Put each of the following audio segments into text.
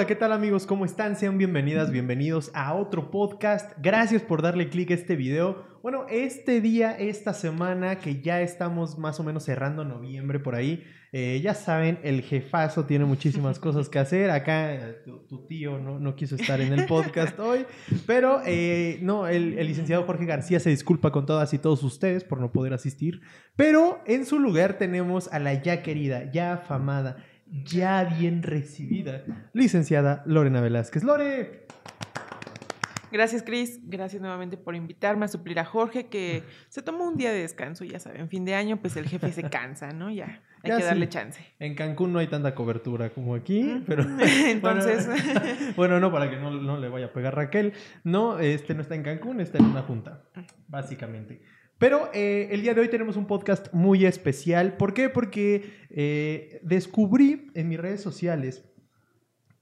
Hola, ¿qué tal amigos? ¿Cómo están? Sean bienvenidas, bienvenidos a otro podcast. Gracias por darle clic a este video. Bueno, este día, esta semana, que ya estamos más o menos cerrando noviembre por ahí, eh, ya saben, el jefazo tiene muchísimas cosas que hacer. Acá eh, tu, tío no, no, quiso estar en el podcast hoy, pero eh, no, el, el licenciado Jorge García se disculpa con todas y todos ustedes por no poder asistir, pero en su lugar tenemos a la ya querida, ya afamada, ya bien recibida, licenciada Lorena Velázquez. Lore. Gracias, Cris. Gracias nuevamente por invitarme a suplir a Jorge, que se tomó un día de descanso, ya saben. Fin de año, pues el jefe se cansa, ¿no? Ya, hay que darle chance. En Cancún no hay tanta cobertura como aquí, pero. Entonces. Bueno, no, para que no, no, le vaya a pegar Raquel. No, este no está en Cancún, está en una junta, básicamente. Pero eh, el día de hoy tenemos un podcast muy especial. ¿Por qué? Porque eh, descubrí en mis redes sociales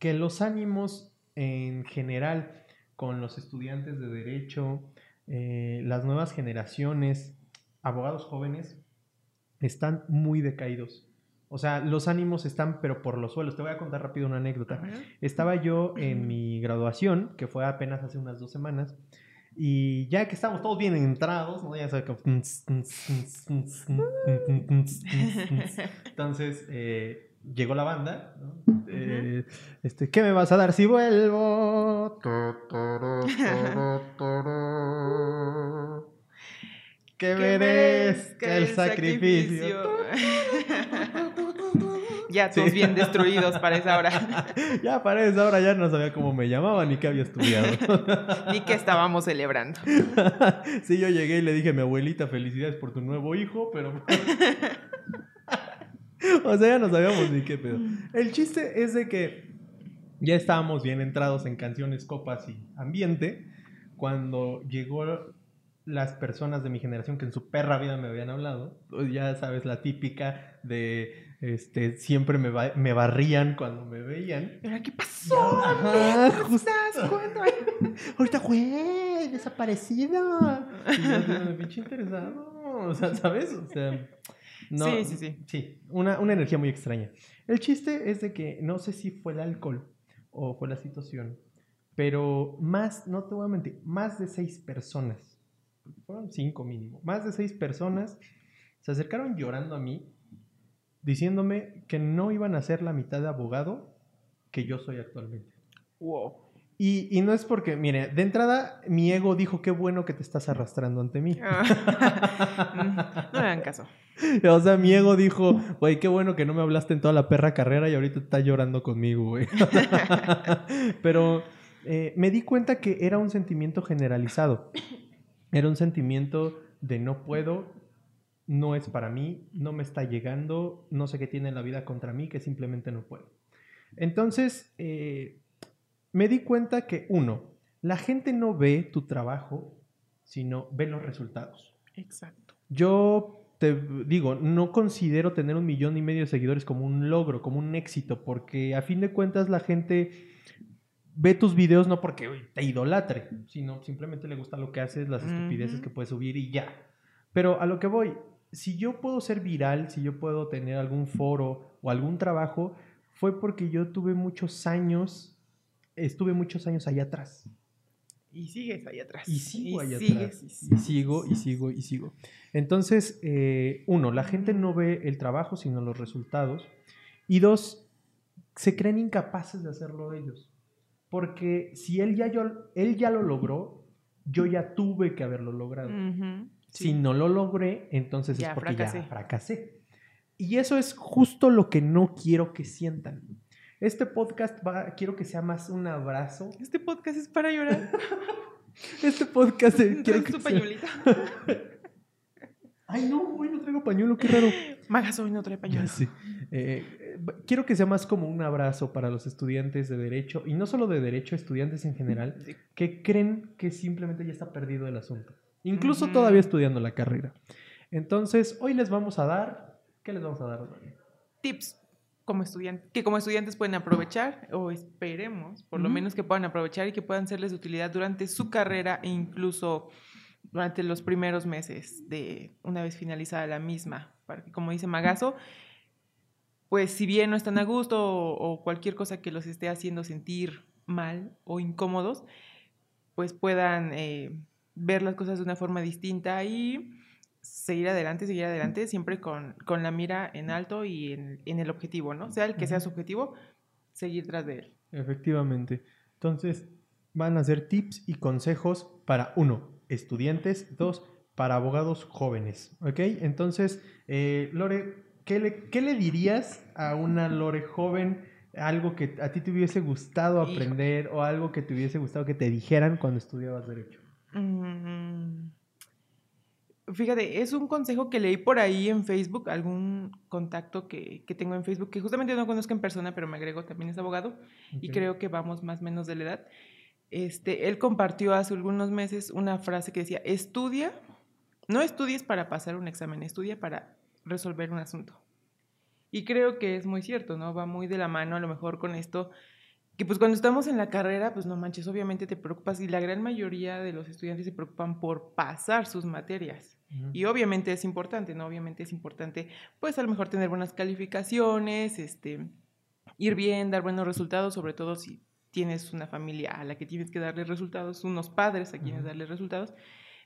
que los ánimos en general con los estudiantes de derecho, eh, las nuevas generaciones, abogados jóvenes, están muy decaídos. O sea, los ánimos están, pero por los suelos. Te voy a contar rápido una anécdota. Estaba yo en mi graduación, que fue apenas hace unas dos semanas, y ya que estamos todos bien entrados, ¿no? Ya sabes que... Entonces, eh, llegó la banda, ¿no? eh, este, ¿qué me vas a dar si vuelvo? ¿Qué merezca el sacrificio? ya todos bien destruidos para esa hora. ya para esa hora ya no sabía cómo me llamaban ni qué había estudiado. ni qué estábamos celebrando. sí, yo llegué y le dije a mi abuelita, felicidades por tu nuevo hijo, pero... o sea, ya no sabíamos ni qué pedo. El chiste es de que ya estábamos bien entrados en canciones, copas y ambiente cuando llegó las personas de mi generación que en su perra vida me habían hablado, pues ya sabes, la típica de este, siempre me, me barrían cuando me veían. ¿Pero qué pasó? Ajá, estás? ¿Cuándo? Ahorita, güey, desaparecido. Y yo, me pinche interesado. O sea, ¿sabes? O sea, no. Sí, sí, sí. Sí, una, una energía muy extraña. El chiste es de que no sé si fue el alcohol o fue la situación, pero más, no te voy a mentir, más de seis personas, fueron cinco mínimo, más de seis personas se acercaron llorando a mí diciéndome que no iban a ser la mitad de abogado que yo soy actualmente. Wow. Y, y, no es porque, mire, de entrada mi ego dijo, qué bueno que te estás arrastrando ante mí. Ah. no le hagan caso. O sea, mi ego dijo, güey, qué bueno que no me hablaste en toda la perra carrera y ahorita estás llorando conmigo, güey. Pero eh, me di cuenta que era un sentimiento generalizado. Era un sentimiento de no puedo, no es para mí, no me está llegando, no sé qué tiene la vida contra mí, que simplemente no puedo. Entonces, eh, me di cuenta que, uno, la gente no ve tu trabajo, sino ve los resultados. Exacto. Yo te digo, no considero tener un millón y medio de seguidores como un logro, como un éxito, porque a fin de cuentas la gente ve tus videos no porque te idolatre, sino simplemente le gusta lo que haces, las estupideces que puedes subir y ya. Pero a lo que voy, si yo puedo ser viral, si yo puedo tener algún foro o algún trabajo, fue porque yo tuve muchos años, estuve muchos años allá atrás. Y sigues allá atrás. Y sigo allá atrás. Y, sigo, y sigo, y sigo. Entonces, eh, uno, la gente no ve el trabajo, sino los resultados. Y dos, se creen incapaces de hacerlo ellos. Porque si él ya, yo, él ya lo logró, yo ya tuve que haberlo logrado. Si no lo logré, entonces es porque ya fracasé. Y eso es justo lo que no quiero que sientan. Este podcast va, quiero que sea más un abrazo. Este podcast es para llorar. este podcast es, quiero que tu pañuelita? Ay, no, hoy no traigo pañuelo, qué raro. Magas hoy no trae pañuelo. Sí. Eh, quiero que sea más como un abrazo para los estudiantes de Derecho, y no solo de Derecho, estudiantes en general, que creen que simplemente ya está perdido el asunto incluso todavía estudiando la carrera. Entonces, hoy les vamos a dar, ¿qué les vamos a dar? Tips como estudiantes, que como estudiantes pueden aprovechar, o esperemos, por lo menos que puedan aprovechar y que puedan serles de utilidad durante su carrera e incluso durante los primeros meses de una vez finalizada la misma, para que, como dice Magazo, pues si bien no están a gusto o, cualquier cosa que los esté haciendo sentir mal o incómodos, pues puedan eh, ver las cosas de una forma distinta y seguir adelante, seguir adelante, siempre con, con la mira en alto y en, en, el objetivo, ¿no? Sea el que sea su objetivo, seguir tras de él. Efectivamente. Entonces, van a ser tips y consejos para uno, estudiantes, dos, para abogados jóvenes, ¿ok? Entonces, eh, Lore, ¿qué le, ¿qué le, dirías a una Lore joven? Algo que a ti te hubiese gustado aprender o algo que te hubiese gustado que te dijeran cuando estudiabas Derecho. Mm, fíjate, es un consejo que leí por ahí en Facebook, algún contacto que, que, tengo en Facebook, que justamente no conozco en persona, pero me agrego también es abogado y creo que vamos más o menos de la edad. Este, él compartió hace algunos meses una frase que decía, estudia, no estudies para pasar un examen, estudia para resolver un asunto. Y creo que es muy cierto, ¿no? Va muy de la mano a lo mejor con esto, que pues cuando estamos en la carrera, pues no manches, obviamente te preocupas y la gran mayoría de los estudiantes se preocupan por pasar sus materias. Y obviamente es importante, ¿no? Obviamente es importante, pues a lo mejor tener buenas calificaciones, este, ir bien, dar buenos resultados, sobre todo si tienes una familia a la que tienes que darle resultados, unos padres a quienes darle resultados.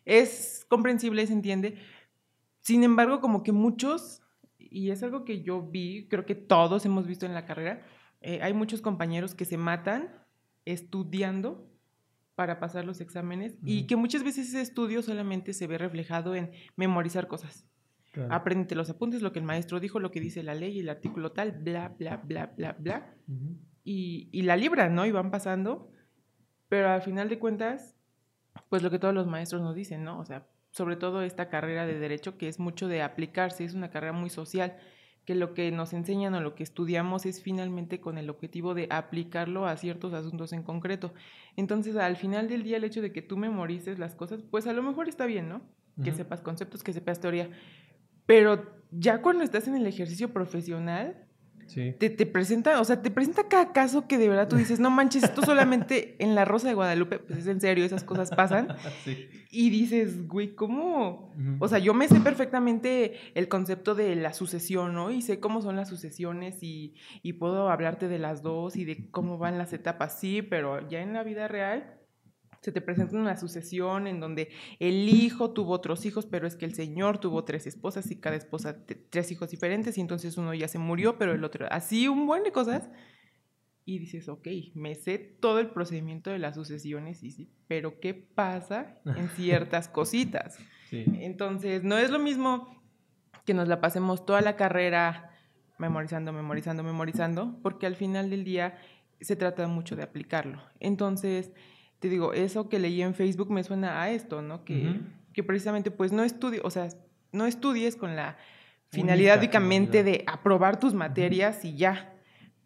Es comprensible, se entiende. Sin embargo, como que muchos, y es algo que yo vi, creo que todos hemos visto en la carrera, eh, hay muchos compañeros que se matan estudiando para pasar los exámenes y que muchas veces ese estudio solamente se ve reflejado en memorizar cosas. Claro. los apuntes, lo que el maestro dijo, lo que dice la ley, el artículo tal, bla, bla, bla, bla, bla y, la libran, ¿no? Y van pasando, pero al final de cuentas, pues lo que todos los maestros nos dicen, ¿no? O sea, sobre todo esta carrera de derecho que es mucho de aplicarse, es una carrera muy social, que lo que nos enseñan o lo que estudiamos es finalmente con el objetivo de aplicarlo a ciertos asuntos en concreto. Entonces, al final del día, el hecho de que tú memorices las cosas, pues a lo mejor está bien, ¿no? Que sepas conceptos, que sepas teoría, pero ya cuando estás en el ejercicio profesional, te, te, presenta, o sea, te presenta cada caso que de verdad tú dices, no manches, esto solamente en la Rosa de Guadalupe, pues es en serio, esas cosas pasan. Y dices, güey, ¿cómo? O sea, yo me sé perfectamente el concepto de la sucesión, ¿no? Y sé cómo son las sucesiones y, y puedo hablarte de las dos y de cómo van las etapas, sí, pero ya en la vida real se te presenta una sucesión en donde el hijo tuvo otros hijos, pero es que el señor tuvo tres esposas y cada esposa tres hijos diferentes y entonces uno ya se murió, pero el otro, así un buen de cosas. Y dices, ok, me sé todo el procedimiento de las sucesiones, y sí, pero ¿qué pasa en ciertas cositas? Entonces, no es lo mismo que nos la pasemos toda la carrera memorizando, memorizando, memorizando, porque al final del día se trata mucho de aplicarlo. Entonces, te digo, eso que leí en Facebook me suena a esto, ¿no? Que, que precisamente pues no estudies, o sea, no estudies con la finalidad únicamente de aprobar tus materias y ya,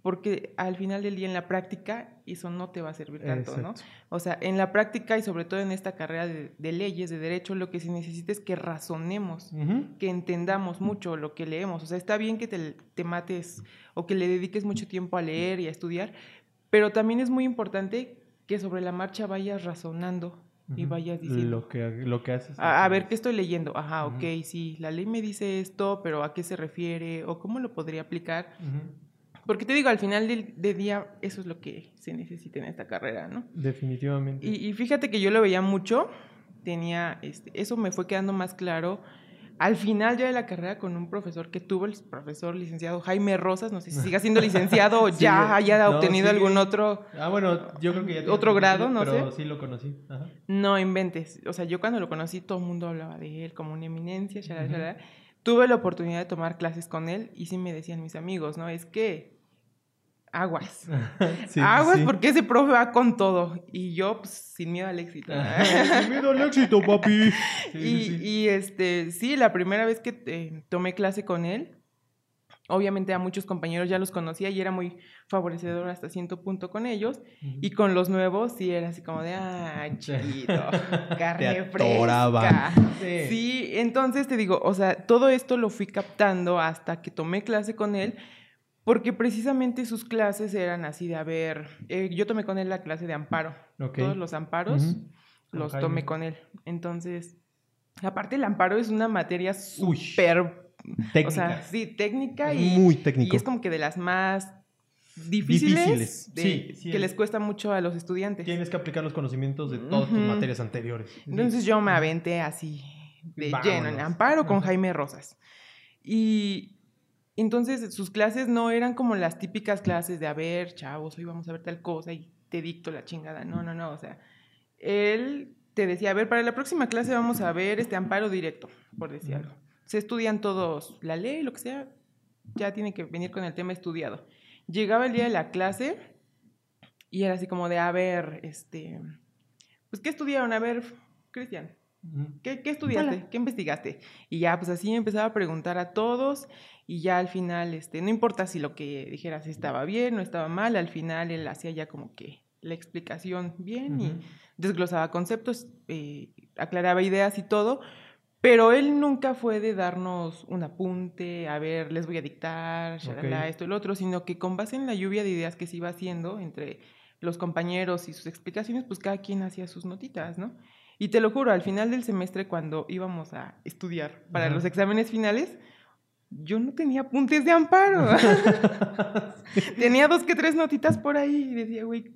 porque al final del día en la práctica eso no te va a servir tanto, ¿no? O sea, en la práctica y sobre todo en esta carrera de, leyes, de derecho, lo que se necesita es que razonemos, que entendamos mucho lo que leemos. O sea, está bien que te, te mates o que le dediques mucho tiempo a leer y a estudiar, pero también es muy importante que sobre la marcha vayas razonando y vayas diciendo. Lo que, lo que haces. A, ver, ¿qué estoy leyendo? Ajá, ok, sí, la ley me dice esto, pero ¿a qué se refiere? ¿O cómo lo podría aplicar? Porque te digo, al final del, día, eso es lo que se necesita en esta carrera, ¿no? Definitivamente. Y, y fíjate que yo lo veía mucho, tenía, este, eso me fue quedando más claro al final ya de la carrera con un profesor que tuvo el profesor licenciado Jaime Rosas, no sé si siga siendo licenciado o ya haya obtenido algún otro Ah, bueno, yo creo que ya otro grado, no pero sí lo conocí. No inventes, o sea, yo cuando lo conocí todo el mundo hablaba de él como una eminencia, Tuve la oportunidad de tomar clases con él y sí me decían mis amigos, ¿no? Es que aguas. aguas porque ese profe va con todo. Y yo, pues, sin miedo al éxito. sin miedo al éxito, papi. y, este, sí, la primera vez que eh, tomé clase con él, obviamente a muchos compañeros ya los conocía y era muy favorecedor hasta cierto punto con ellos. Y con los nuevos sí era así como de, ah, chiquito, carne fresca. Sí. sí, entonces te digo, o sea, todo esto lo fui captando hasta que tomé clase con él porque precisamente sus clases eran así de, a ver, eh, yo tomé con él la clase de amparo. Todos los amparos los tomé con él. Entonces, aparte el amparo es una materia súper Técnica. O sea, sí, técnica y, muy técnico. y es como que de las más difíciles, Difíciles, de- sí, sí que es. les cuesta mucho a los estudiantes. Tienes que aplicar los conocimientos de todas tus Ujú. materias anteriores. Entonces yo me aventé así de lleno en Vámonos. amparo con. Jaime Rosas. Y entonces sus clases no eran como las típicas clases de, a ver, chavos, hoy vamos a ver tal cosa y te dicto la chingada. No, no, no. O sea, él te decía, a ver, para la próxima clase vamos a ver este amparo directo, por decir algo. Se estudian todos la ley, lo que sea, ya tiene que venir con el tema estudiado. Llegaba el día de la clase y era así como de, a ver, este, pues, ¿qué estudiaron? A ver, Cristian. ¿Qué, qué estudiaste? Hola. ¿Qué investigaste? Y ya, pues así empezaba a preguntar a todos y ya al final, este, no importa si lo que dijeras estaba bien o estaba mal, al final él hacía ya como que la explicación bien y desglosaba conceptos, eh, aclaraba ideas y todo, pero él nunca fue de darnos un apunte, a ver, les voy a dictar, shalala, esto y lo otro, sino que con base en la lluvia de ideas que se iba haciendo entre los compañeros y sus explicaciones, pues cada quien hacía sus notitas, ¿no? Y te lo juro, al final del semestre, cuando íbamos a estudiar para los exámenes finales, yo no tenía apuntes de amparo. tenía dos que tres notitas por ahí y decía, güey,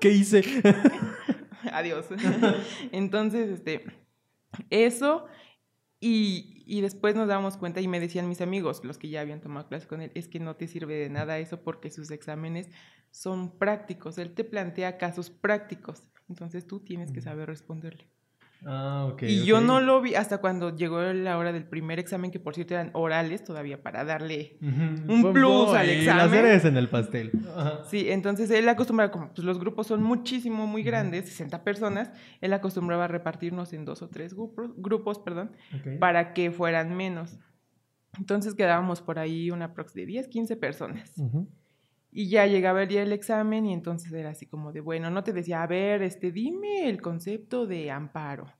¿Qué hice? adiós. Entonces, este, eso, y, y después nos dábamos cuenta y me decían mis amigos, los que ya habían tomado clase con él, es que no te sirve de nada eso porque sus exámenes son prácticos, él te plantea casos prácticos, entonces tú tienes que saber responderle. Ah, ok. y yo ok. no lo vi hasta cuando llegó la hora del primer examen, que por cierto eran orales todavía para darle Ujú. un Fue- plus al y examen. La cereza en el pastel. Ajá. Sí, entonces él acostumbraba, como pues, los grupos son muchísimo, muy grandes, 60 personas, él acostumbraba a repartirnos en dos o tres grupos, grupos perdón, Ok. para que fueran menos. Entonces quedábamos por ahí una prox de 10, 15 personas. Ujú. Y ya llegaba el día del examen y entonces era así como de, bueno, no te decía, a ver, este, dime el concepto de amparo.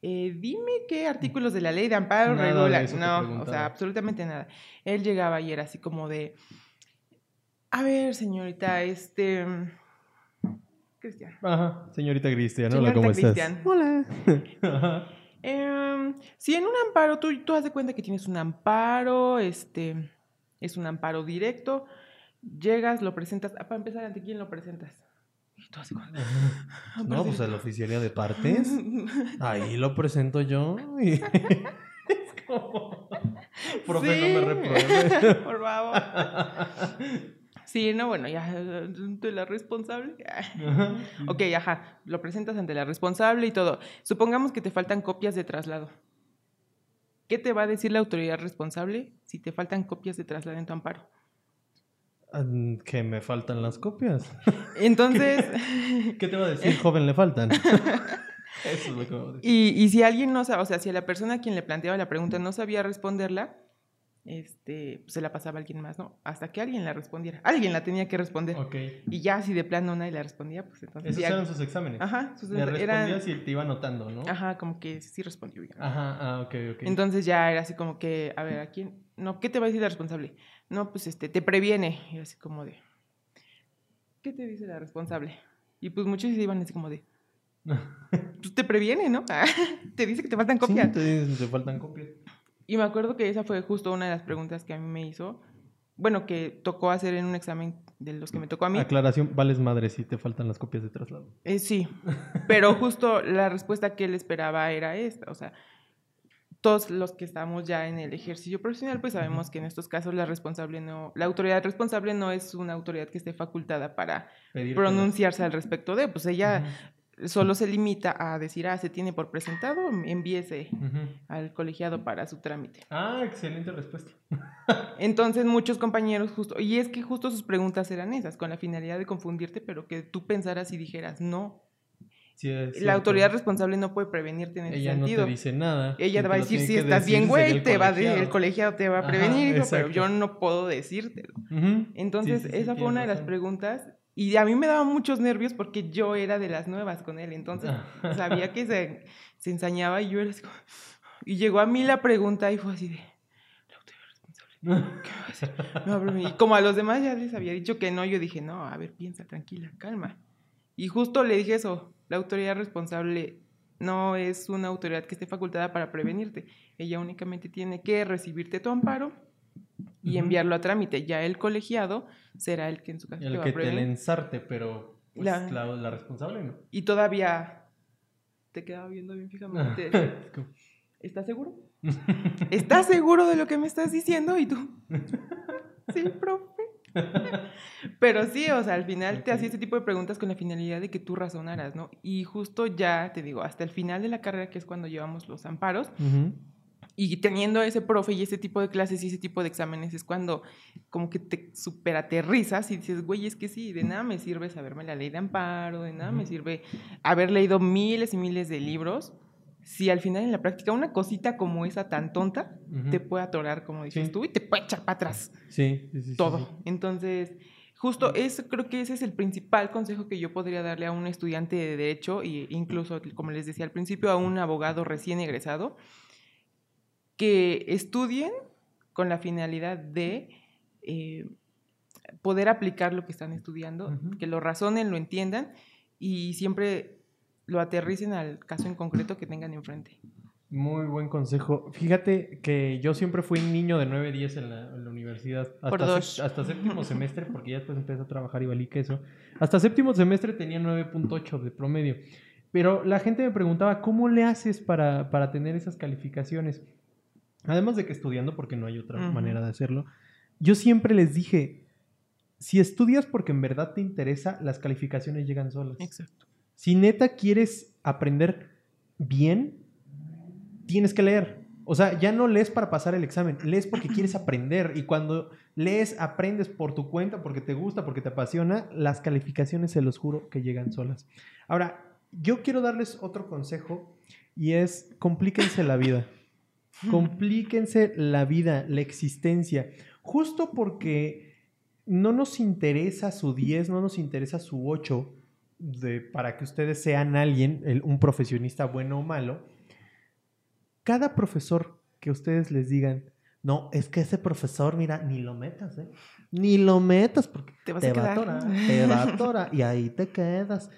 Eh, dime qué artículos de la ley de amparo regulan. No, o sea, absolutamente nada. Él llegaba y era así como de, a ver, señorita, este... Cristian. Ajá, señorita Cristian, hola, ¿cómo estás? Cristian. Hola. Ajá. Em, si en un amparo, tú, tú haz de cuenta que tienes un amparo, este, es un amparo directo, llegas, lo presentas, ah, para empezar, ¿ante quién lo presentas? Y tú así "Ah, No, pues a la oficialía de partes. Ahí lo presento yo. y- es como... Profe, no me repruebe. Por favor. Sí, no, bueno, ya ante la responsable. Ajá. Ok, ajá, lo presentas ante la responsable y todo. Supongamos que te faltan copias de traslado. ¿Qué te va a decir la autoridad responsable si te faltan copias de traslado en tu amparo? Que me faltan las copias. Entonces, ¿Qué te va a decir, joven? Le faltan. Eso es lo que me va a decir. y, y si alguien no sabe, o sea, si a la persona a quien le planteaba la pregunta no sabía responderla, este, pues se la pasaba a alguien más, ¿no? Hasta que alguien la respondiera. Alguien la tenía que responder. Y ya si de plano nadie la respondía, pues entonces Esos ya- eran sus exámenes. Ajá, sus Le eran- respondías y te iba anotando, ¿no? Ajá, como que sí respondió. ya. Ajá, ah, ok, ok. Entonces ya era así como que, a ver, ¿a quién? No, ¿qué te va a decir la responsable? No, pues este, te previene. Y así como de, ¿qué te dice la responsable? Y pues muchos se iban así como de, pues te previene, ¿no? te dice que te faltan copias. Sí, te, dicen, te faltan copias. Y me acuerdo que esa fue justo una de las preguntas que a mí me hizo, bueno, que tocó hacer en un examen de los que me tocó a mí. Aclaración, vales madre si te faltan las copias de traslado. Eh, sí, pero justo la respuesta que él esperaba era esta, o sea, todos los que estamos ya en el ejercicio profesional, pues sabemos que en estos casos la responsable no, la autoridad responsable no es una autoridad que esté facultada para Pedir pronunciarse al respecto de, pues ella solo se limita a decir, ah, se tiene por presentado, envíese al colegiado para su trámite. Ah, excelente respuesta. Entonces muchos compañeros justo, y es que justo sus preguntas eran esas, con la finalidad de confundirte, pero que tú pensaras y dijeras, no, Sí, la autoridad responsable no puede prevenirte en ese Ella no sentido. te dice nada. Ella te va a decir, si estás bien, güey, el te va a el colegiado te va a prevenir, pero yo no puedo decírtelo. Entonces, Sí, sí, sí, esa fue una de las preguntas y a mí me daba muchos nervios porque yo era de las nuevas con él, entonces Ah. sabía que se, se ensañaba y yo era así como- Y llegó a mí la pregunta y fue así de, la autoridad responsable, ¿qué va a hacer? No, pero- y como a los demás ya les había dicho que no, yo dije, no, a ver, piensa, tranquila, calma. Y justo le dije eso, la autoridad responsable no es una autoridad que esté facultada para prevenirte. Ella únicamente tiene que recibirte tu amparo y enviarlo a trámite. Ya el colegiado será el que en su caso el te va que a prevenir. te pero pues, La- la... La, responsable no. Y todavía te quedaba viendo bien fijamente. Como- ¿Estás seguro? ¿Estás seguro de lo que me estás diciendo? Y tú, sí, profe. Pero sí, o sea, al final te hacía este tipo de preguntas con la finalidad de que tú razonaras, ¿no? Y justo ya, te digo, hasta el final de la carrera, que es cuando llevamos los amparos, y teniendo a ese profe y ese tipo de clases y ese tipo de exámenes, es cuando como que te super aterrizas y dices, güey, es que sí, de nada me sirve saberme la ley de amparo, de nada me Ujú. sirve haber leído miles y miles de libros, si al final en la práctica una cosita como esa tan tonta te puede atorar, como dices Sí. tú, y te puede echar para atrás Sí, sí, sí, todo. sí. Entonces, justo eso creo que ese es el principal consejo que yo podría darle a un estudiante de derecho e incluso, como les decía al principio, a un abogado recién egresado, que estudien con la finalidad de eh, poder aplicar lo que están estudiando, que lo razonen, lo entiendan y siempre lo aterricen al caso en concreto que tengan enfrente. Muy buen consejo. Fíjate que yo siempre fui un niño de 9, 10 en la, en la universidad. Por Hasta, dos. sep- hasta séptimo semestre, porque ya después empecé a trabajar y valí queso. Hasta séptimo semestre tenía 9.8 de promedio. Pero la gente me preguntaba, ¿cómo le haces para, para tener esas calificaciones? Además de que estudiando, porque no hay otra manera de hacerlo. Yo siempre les dije, si estudias porque en verdad te interesa, las calificaciones llegan solas. Exacto. Si neta quieres aprender bien, tienes que leer. O sea, ya no lees para pasar el examen, lees porque quieres aprender. Y cuando lees, aprendes por tu cuenta, porque te gusta, porque te apasiona, las calificaciones, se los juro, que llegan solas. Ahora, yo quiero darles otro consejo y es complíquense la vida. Complíquense la vida, la existencia. Justo porque no nos interesa su 10, no nos interesa su 8 de, para que ustedes sean alguien, el- un profesionista bueno o malo. Cada profesor que ustedes les digan, no, es que ese profesor, mira, ni lo metas, ¿eh? Ni lo metas porque Te vas te a va a quedar. atorar, te va a atorar y ahí te quedas.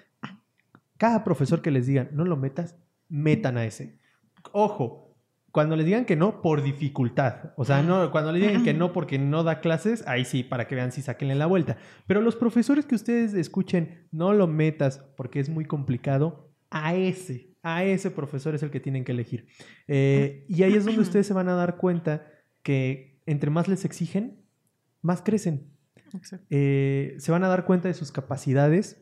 Cada profesor que les digan, no lo metas, metan a ese. Ojo, cuando les digan que no, por dificultad. O sea, no, cuando les digan que no porque no da clases, ahí sí, para que vean si saquenle la vuelta. Pero los profesores que ustedes escuchen, no lo metas porque es muy complicado, a ese, a ese profesor es el que tienen que elegir. Eh, y ahí es donde ustedes se van a dar cuenta que entre más les exigen, más crecen eh, se van a dar cuenta de sus capacidades,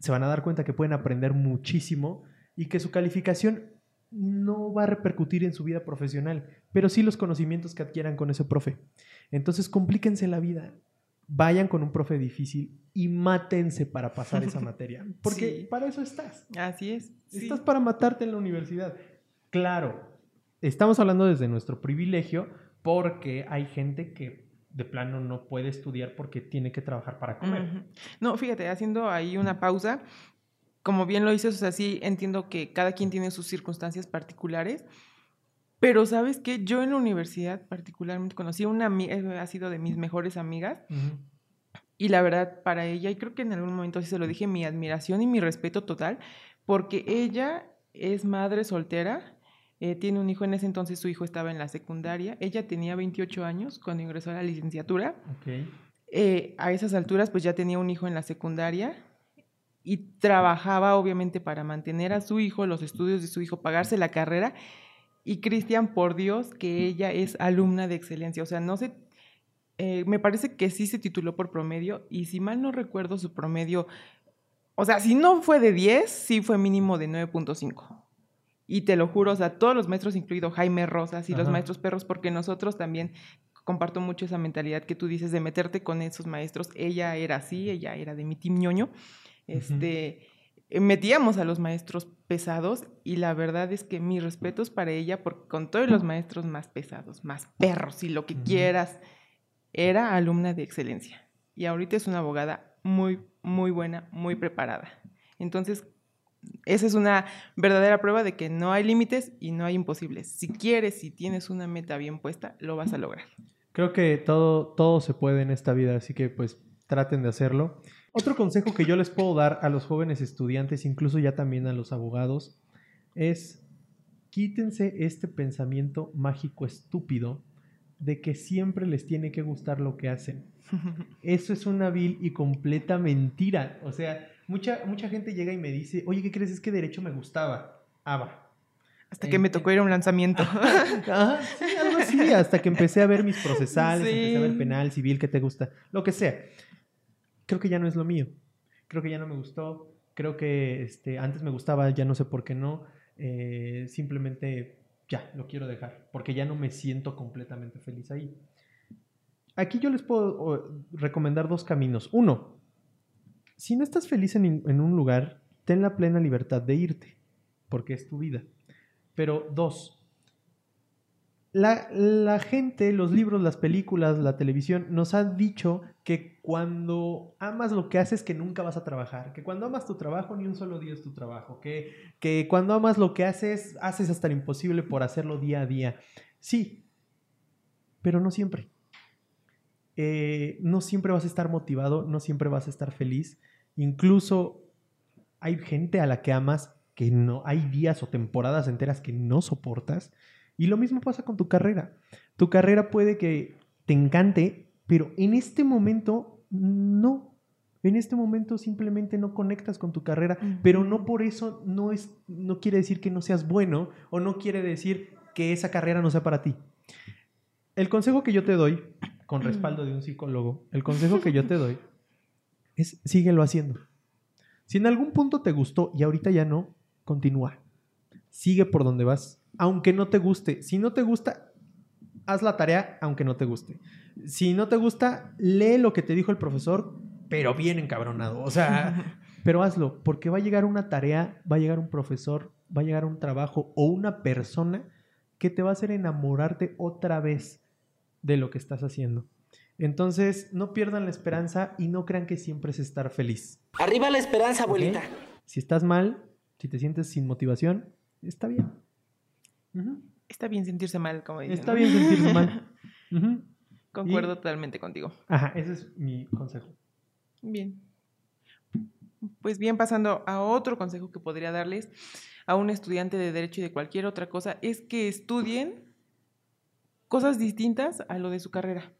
se van a dar cuenta que pueden aprender muchísimo y que su calificación no va a repercutir en su vida profesional, pero sí los conocimientos que adquieran con ese profe. Entonces, complíquense la vida. Vayan con un profe difícil y mátense para pasar esa materia, porque Sí. para eso estás. Así es. sí. Estás para matarte en la universidad. Claro, estamos hablando desde nuestro privilegio porque hay gente que de plano no puede estudiar porque tiene que trabajar para comer. No, fíjate, haciendo ahí una pausa, como bien lo dices, o sea, sí entiendo que cada quien tiene sus circunstancias particulares, pero sabes que yo en la universidad particularmente conocí a una amiga, eh, ha sido de mis mejores amigas, y la verdad para ella, y creo que en algún momento sí se lo dije, mi admiración y mi respeto total, porque ella es madre soltera, eh, tiene un hijo, en ese entonces su hijo estaba en la secundaria, ella tenía 28 años cuando ingresó a la licenciatura, Ok. eh, a esas alturas pues ya tenía un hijo en la secundaria y trabajaba obviamente para mantener a su hijo, los estudios de su hijo, pagarse la carrera. Y Cristian, por Dios, que ella es alumna de excelencia. O sea, no sé, eh, me parece que sí se tituló por promedio y si mal no recuerdo su promedio, o sea, si no fue de 10, sí fue mínimo de 9.5. Y te lo juro, o sea, todos los maestros, incluido Jaime Rosas y los maestros perros, porque nosotros también comparto mucho esa mentalidad que tú dices de meterte con esos maestros. Ella era así, ella era de mi team ñoño. Este, eh, metíamos a los maestros pesados y la verdad es que mis respetos para ella, porque con todos los maestros más pesados, más perros y lo que quieras, era alumna de excelencia. Y ahorita es una abogada muy, muy buena, muy preparada. Entonces, esa es una verdadera prueba de que no hay límites y no hay imposibles. Si quieres, si tienes una meta bien puesta, lo vas a lograr. Creo que todo, todo se puede en esta vida, así que pues traten de hacerlo. Otro consejo que yo les puedo dar a los jóvenes estudiantes, incluso ya también a los abogados, es quítense este pensamiento mágico estúpido de que siempre les tiene que gustar lo que hacen. Eso es una vil y completa mentira. O sea, mucha, mucha gente llega y me dice, oye, ¿qué crees? Es que derecho me gustaba. Ah. Hasta que me tocó ir a un lanzamiento. Ajá, sí, algo así. Hasta que empecé a ver mis procesales, empecé a ver penal, civil, que te gusta, lo que sea. Creo que ya no es lo mío. Creo que ya no me gustó. Creo que este, antes me gustaba, ya no sé por qué no. Eh, simplemente ya, lo quiero dejar, porque ya no me siento completamente feliz ahí. Aquí yo les puedo recomendar dos caminos. Uno, si no estás feliz en, en un lugar, ten la plena libertad de irte, porque es tu vida. Pero dos, la, gente, los libros, las películas, la televisión nos han dicho que cuando amas lo que haces que nunca vas a trabajar, que cuando amas tu trabajo ni un solo día es tu trabajo, que, que cuando amas lo que haces haces hasta lo imposible por hacerlo día a día. Sí, pero no siempre. Eh, no siempre vas a estar motivado, no siempre vas a estar feliz. Incluso hay gente a la que amas que no, hay días o temporadas enteras que no soportas y lo mismo pasa con tu carrera. Tu carrera puede que te encante, pero en este momento no. En este momento simplemente no conectas con tu carrera, pero no por eso no, es, no quiere decir que no seas bueno o no quiere decir que esa carrera no sea para ti. El consejo que yo te doy, con respaldo de un psicólogo, el consejo que yo te doy es síguelo haciendo. Si en algún punto te gustó y ahorita ya no, continúa. Sigue por donde vas aunque no te guste. Si no te gusta, haz la tarea aunque no te guste. Si no te gusta, lee lo que te dijo el profesor, pero bien encabronado. O sea, pero hazlo, porque va a llegar una tarea, va a llegar un profesor, va a llegar un trabajo o una persona que te va a hacer enamorarte otra vez de lo que estás haciendo. Entonces, no pierdan la esperanza y no crean que siempre es estar feliz. Arriba la esperanza, abuelita. Si estás mal, si te sientes sin motivación, está bien. Está bien sentirse mal, como dicen. Está bien sentirse mal. Concuerdo totalmente contigo. Ajá, ese es mi consejo. Bien. Pues bien, pasando a otro consejo que podría darles a un estudiante de derecho y de cualquier otra cosa, es que estudien cosas distintas a lo de su carrera.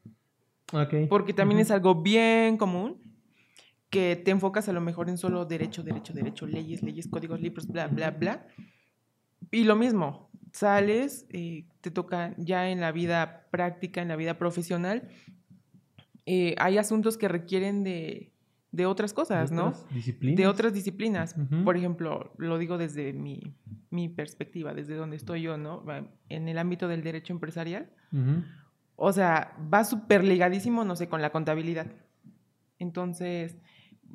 Okay. Porque también es algo bien común que te enfocas a lo mejor en solo derecho, derecho, derecho, leyes, leyes, códigos, libros, bla, bla, bla. Y lo mismo, sales, eh, te toca ya en la vida práctica, en la vida profesional, eh, hay asuntos que requieren de, otras cosas, ¿no? Disciplinas. De otras disciplinas. Por ejemplo, lo digo desde mi, perspectiva, desde donde estoy yo, ¿no? En el ámbito del derecho empresarial. O sea, va súper ligadísimo, no sé, con la contabilidad. Entonces,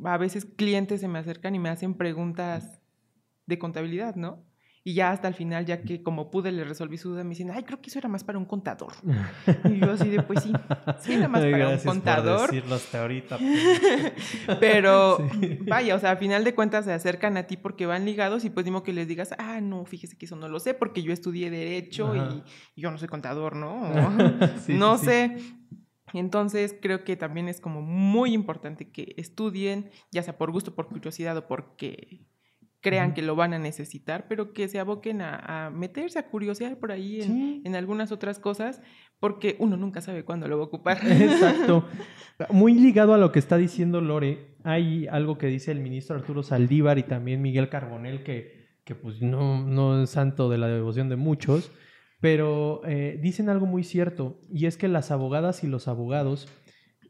a veces clientes se me acercan y me hacen preguntas de contabilidad, ¿no? Y ya hasta el final, ya que como pude le resolví su duda, me dicen, ay, creo que eso era más para un contador. y yo así de, pues sí, sí era más para un contador. Por decirlo hasta ahorita. Pero vaya, o sea, al final de cuentas se acercan a ti porque van ligados y pues digo que les digas, ah, no, fíjese que eso no lo sé porque yo estudié derecho y, yo no soy contador, ¿no? no sé. Entonces creo que también es como muy importante que estudien, ya sea por gusto, por curiosidad o porque crean que lo van a necesitar, pero que se aboquen a, meterse, a curiosear por ahí en, algunas otras cosas, porque uno nunca sabe cuándo lo va a ocupar. Exacto. Muy ligado a lo que está diciendo Lore, hay algo que dice el ministro Arturo Saldívar y también Miguel Carbonel, que, que pues no, no es santo de la devoción de muchos, pero eh, dicen algo muy cierto, y es que las abogadas y los abogados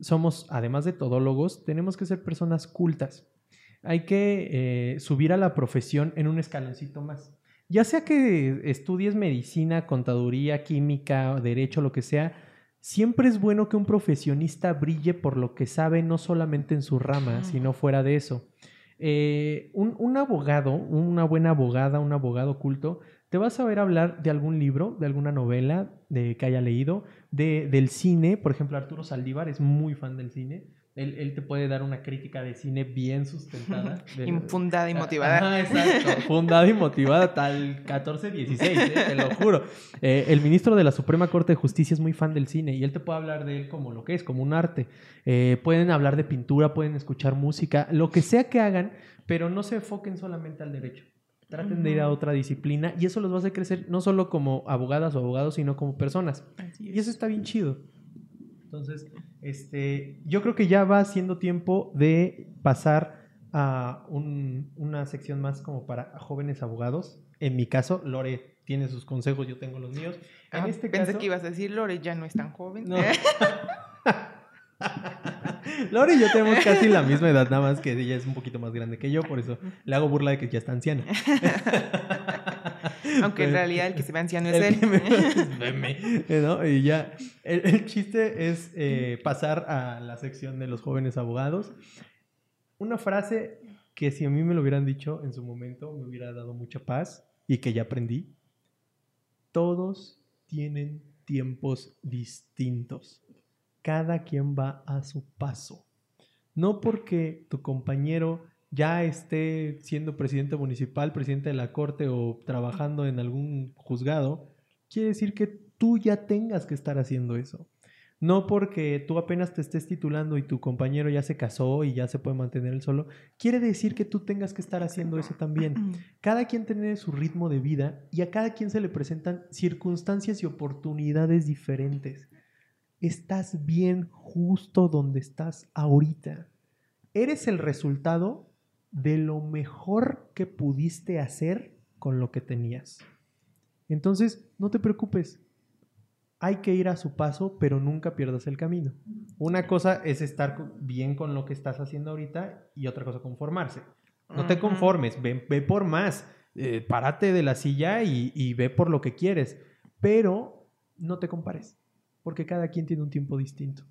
somos, además de todólogos, tenemos que ser personas cultas hay que eh, subir a la profesión en un escaloncito más. Ya sea que estudies medicina, contaduría, química, derecho, lo que sea, siempre es bueno que un profesionista brille por lo que sabe, no solamente en su rama, sino fuera de eso. Eh, un, abogado, una buena abogada, un abogado culto, te va a saber hablar de algún libro, de alguna novela de, que haya leído, de, del cine, por ejemplo, Arturo Saldívar es muy fan del cine él, te puede dar una crítica de cine bien sustentada. Infundada y motivada. Exacto. Fundada y motivada tal 14-16, ¿eh? te lo juro. Eh, el ministro de la Suprema Corte de Justicia es muy fan del cine y él te puede hablar de él como lo que es, como un arte. Eh, pueden hablar de pintura, pueden escuchar música, lo que sea que hagan, pero no se enfoquen solamente al derecho. Traten de ir a otra disciplina y eso los va a hacer crecer no solo como abogadas o abogados, sino como personas. Y eso está bien chido. Entonces, este, yo creo que ya va siendo tiempo de pasar a una sección más como para jóvenes abogados. En mi caso, Lore tiene sus consejos, yo tengo los míos. En Ah, este pensé que ibas a decir, Lore ya no es tan joven. No. Lore y yo tenemos casi la misma edad, nada más que ella es un poquito más grande que yo, por eso le hago burla de que ya está anciana. Aunque en realidad el que se ve anciano es El él. Y ya, el, el chiste es eh, pasar a la sección de los jóvenes abogados. Una frase que si a mí me lo hubieran dicho en su momento me hubiera dado mucha paz y que ya aprendí. Todos tienen tiempos distintos. Cada quien va a su paso. No porque tu compañero ya esté siendo presidente municipal, presidente de la corte o trabajando en algún juzgado, quiere decir que tú ya tengas que estar haciendo eso. No porque tú apenas te estés titulando y tu compañero ya se casó y ya se puede mantener él solo, quiere decir que tú tengas que estar haciendo eso también. Cada quien tiene su ritmo de vida y a cada quien se le presentan circunstancias y oportunidades diferentes. Estás bien justo donde estás ahorita. Eres el resultado de lo mejor que pudiste hacer con lo que tenías. Entonces, no te preocupes. Hay que ir a su paso, pero nunca pierdas el camino. Una cosa es estar bien con lo que estás haciendo ahorita y otra cosa conformarse. No te conformes, ve, ve por más. Eh, párate de la silla y, y ve por lo que quieres. Pero no te compares, porque cada quien tiene un tiempo distinto.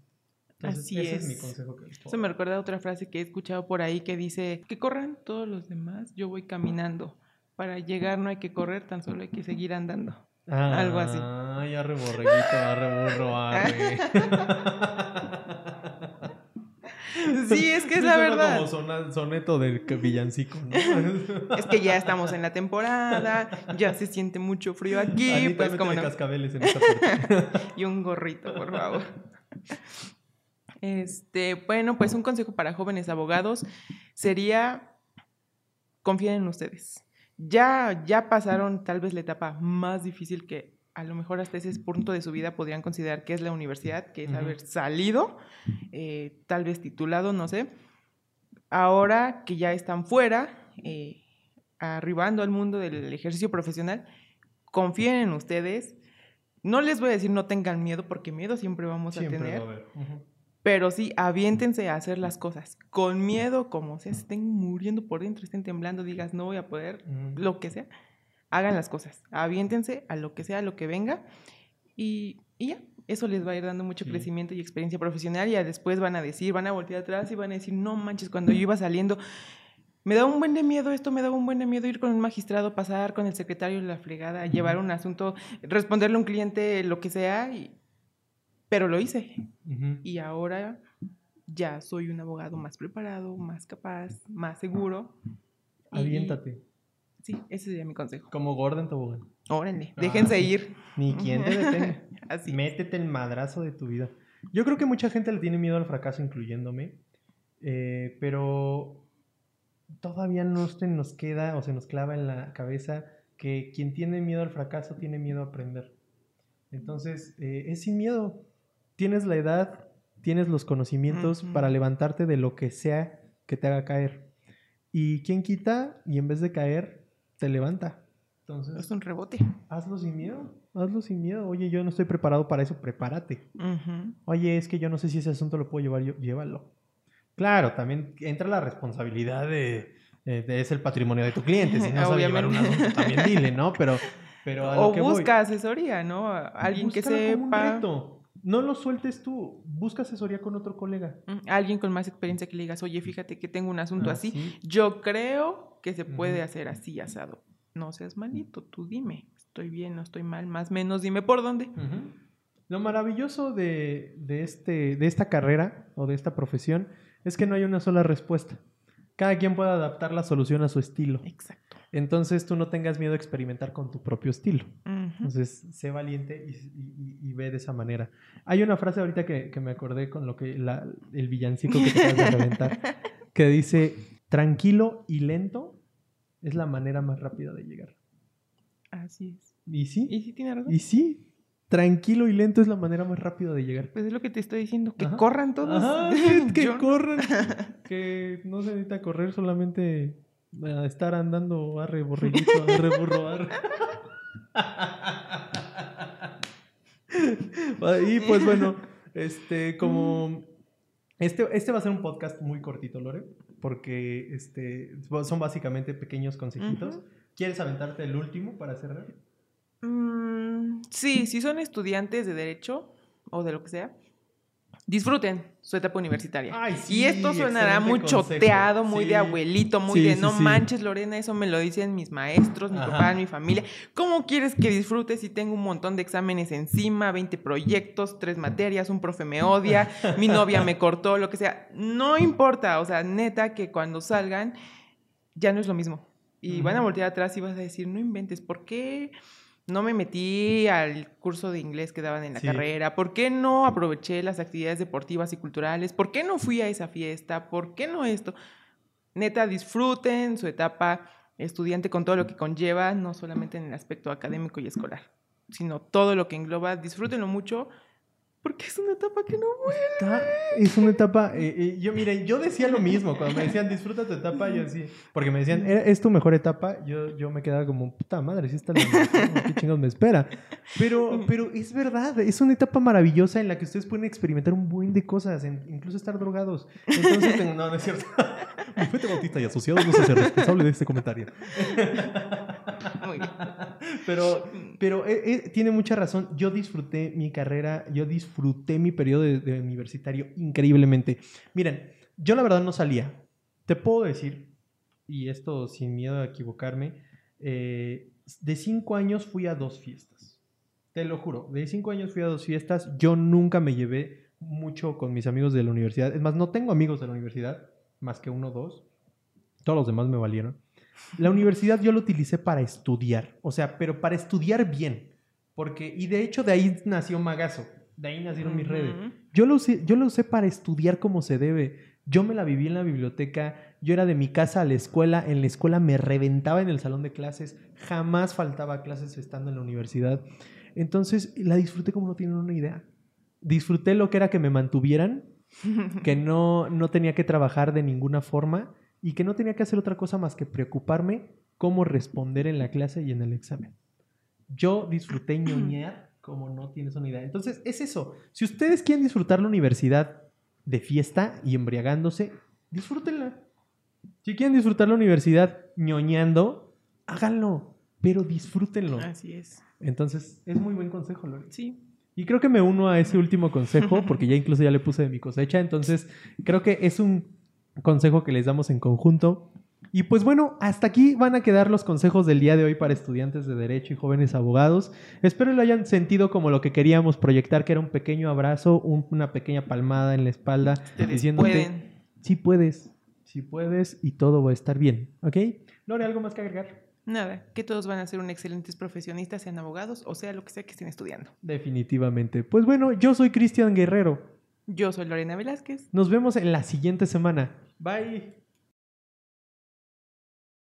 Así ese es. mi consejo que les puedo Eso me recuerda a otra frase que he escuchado por ahí que dice, que corran todos los demás, yo voy caminando. Para llegar no hay que correr, tan solo hay que seguir andando. algo así. Ay, arre borreguito, arre burro, arre. Sí, es que es la verdad. como soneto del villancico, ¿no? Es que ya estamos en la temporada, ya se siente mucho frío aquí, Anita, pues como no. cascabeles en esta parte. Y un gorrito, por favor. Este, bueno, pues un consejo para jóvenes abogados sería confíen en ustedes. Ya, ya pasaron tal vez la etapa más difícil que a lo mejor hasta ese punto de su vida podrían considerar que es la universidad, que es haber salido, eh, tal vez titulado, no sé. Ahora que ya están fuera, eh, arribando al mundo del ejercicio profesional, confíen en ustedes. No les voy a decir no tengan miedo, porque miedo siempre vamos Siempre a tener. va a haber. Pero sí, aviéntense a hacer las cosas. Con miedo, como sea, se estén muriendo por dentro, estén temblando, digas, no voy a poder, lo que sea. Hagan las cosas. Aviéntense a lo que sea, a lo que venga. Y, y ya, eso les va a ir dando mucho Sí. crecimiento y experiencia profesional. Y ya después van a decir, van a voltear atrás y van a decir, no manches, cuando yo iba saliendo, me daba un buen de miedo esto, me daba un buen de miedo ir con un magistrado, pasar con el secretario de la fregada, llevar un asunto, responderle a un cliente, lo que sea. y- Pero lo hice y ahora ya soy un abogado más preparado, más capaz, más seguro. Y- Aviéntate. Sí, ese sería mi consejo. Como Gordon Tobogán. Órale, Ah, déjense sí. ir. Ni quien te detenga. Así. Métete el madrazo de tu vida. Yo creo que mucha gente le tiene miedo al fracaso, incluyéndome. eh, pero todavía no se nos queda o se nos clava en la cabeza que quien tiene miedo al fracaso tiene miedo a aprender. Entonces, eh, es sin miedo. Tienes la edad, tienes los conocimientos para levantarte de lo que sea que te haga caer. Y quien quita y en vez de caer, te levanta. Entonces, Es un rebote. Hazlo sin miedo, hazlo sin miedo. Oye, yo no estoy preparado para eso, prepárate. Ujú. Oye, es que yo no sé si ese asunto lo puedo llevar yo, llévalo. Claro, también entra la responsabilidad de, de- de- es el patrimonio de tu cliente. Si no sabe llevar un asunto, también dile, ¿no? Pero, pero a lo O que voy, busca asesoría, ¿no? Alguien que un sepa. reto. No lo sueltes tú, busca asesoría con otro colega. Alguien con más experiencia que le digas, oye, fíjate que tengo un asunto así. Así. Yo creo que se puede hacer así, asado. No seas malito, tú dime. Estoy bien, no estoy mal, más menos, dime por dónde. Lo maravilloso de, de este, de esta carrera o de esta profesión es que no hay una sola respuesta. Cada quien puede adaptar la solución a su estilo. Exacto. Entonces tú no tengas miedo a experimentar con tu propio estilo. Entonces, sé valiente y, y- y- y ve de esa manera. Hay una frase ahorita que, que me acordé con lo que la- el villancico que te acabas de reventar, que dice, tranquilo y lento es la manera más rápida de llegar. Así es. ¿Y sí? Y sí tiene razón. ¿Y sí? Tranquilo y lento es la manera más rápida de llegar. Pues es lo que te estoy diciendo, que Ajá. corran todos. Ajá, que, Yo corran. que no se necesita correr, solamente eh, estar andando, arre borreguito, arre burro, arre. y pues bueno, este, como... Este, este va a ser un podcast muy cortito, Lore, porque este, son básicamente pequeños consejitos. ¿Quieres aventarte el último para cerrar? Mm, sí, si son estudiantes de derecho o de lo que sea, disfruten su etapa universitaria. Ay, sí, y esto sonará muy consejo. choteado, muy Sí. de abuelito, muy Sí, de no manches, Lorena, eso me lo dicen mis maestros, mi Ajá. papá, mi familia. ¿Cómo quieres que disfrutes si tengo un montón de exámenes encima, 20 proyectos, tres materias, un profe me odia, mi novia me cortó, lo que sea? No importa, o sea, neta que cuando salgan ya no es lo mismo. Y van a voltear atrás y vas a decir, no inventes, ¿por qué no me metí al curso de inglés que daban en la Sí. carrera? ¿Por qué no aproveché las actividades deportivas y culturales? ¿Por qué no fui a esa fiesta? ¿Por qué no esto? Neta, disfruten su etapa estudiante con todo lo que conlleva, no solamente en el aspecto académico y escolar, sino todo lo que engloba. Disfrútenlo mucho porque es una etapa que no. Está- es una etapa. eh, eh, yo, miren, yo decía lo mismo. Cuando me decían disfruta tu etapa, yo decía. Porque me decían, "¿Era- ¿es tu mejor etapa? Yo, yo me quedaba como, puta madre, si está la mejor, ¿qué chingados me espera? Pero, pero es verdad, es una etapa maravillosa en la que ustedes pueden experimentar un buen de cosas, en- incluso estar drogados. Entonces, tengo- no, no es cierto. Bufete Bautista y asociados no se hace responsable de este comentario. Muy bien. Pero, pero eh, eh, tiene mucha razón. Yo disfruté mi carrera, yo disfruté mi periodo de, universitario increíblemente. Miren, yo la verdad no salía. Te puedo decir, y esto sin miedo a equivocarme, eh, de cinco años fui a dos fiestas. Te lo juro, de cinco años fui a dos fiestas. Yo nunca me llevé mucho con mis amigos de la universidad. Es más, no tengo amigos de la universidad, más que uno o dos. Todos los demás me valieron. La universidad yo la utilicé para estudiar, o sea, pero para estudiar bien. Porque, y de hecho de ahí nació Magazo, de ahí nacieron mis redes. Yo lo, usé, yo lo usé para estudiar como se debe. Yo me la viví en la biblioteca, yo era de mi casa a la escuela, en la escuela me reventaba en el salón de clases, jamás faltaba clases estando en la universidad. Entonces la disfruté como no tienen una idea. Disfruté lo que era que me mantuvieran, que no, no tenía que trabajar de ninguna forma y que no tenía que hacer otra cosa más que preocuparme cómo responder en la clase y en el examen. Yo disfruté ñoñar como no tienes una idea. Entonces, es eso. Si ustedes quieren disfrutar la universidad de fiesta y embriagándose, disfrútenla. Si quieren disfrutar la universidad ñoñando, háganlo, pero disfrútenlo. Así es. Entonces, es muy buen consejo, Lore. Sí. Y creo que me uno a ese último consejo, porque ya incluso ya le puse de mi cosecha. Entonces, creo que es un consejo que les damos en conjunto. Y pues bueno, hasta aquí van a quedar los consejos del día de hoy para estudiantes de Derecho y jóvenes abogados. Espero lo hayan sentido como lo que queríamos proyectar, que era un pequeño abrazo, un- una pequeña palmada en la espalda, diciéndote, pueden. sí puedes, sí puedes y todo va a estar bien. ¿Ok? Lore, ¿algo más que agregar? Nada, que todos van a ser un excelentes profesionistas, sean abogados o sea lo que sea que estén estudiando. Definitivamente. Pues bueno, yo soy Cristian Guerrero. Yo soy Lorena Velázquez. Nos vemos en la siguiente semana. Bye.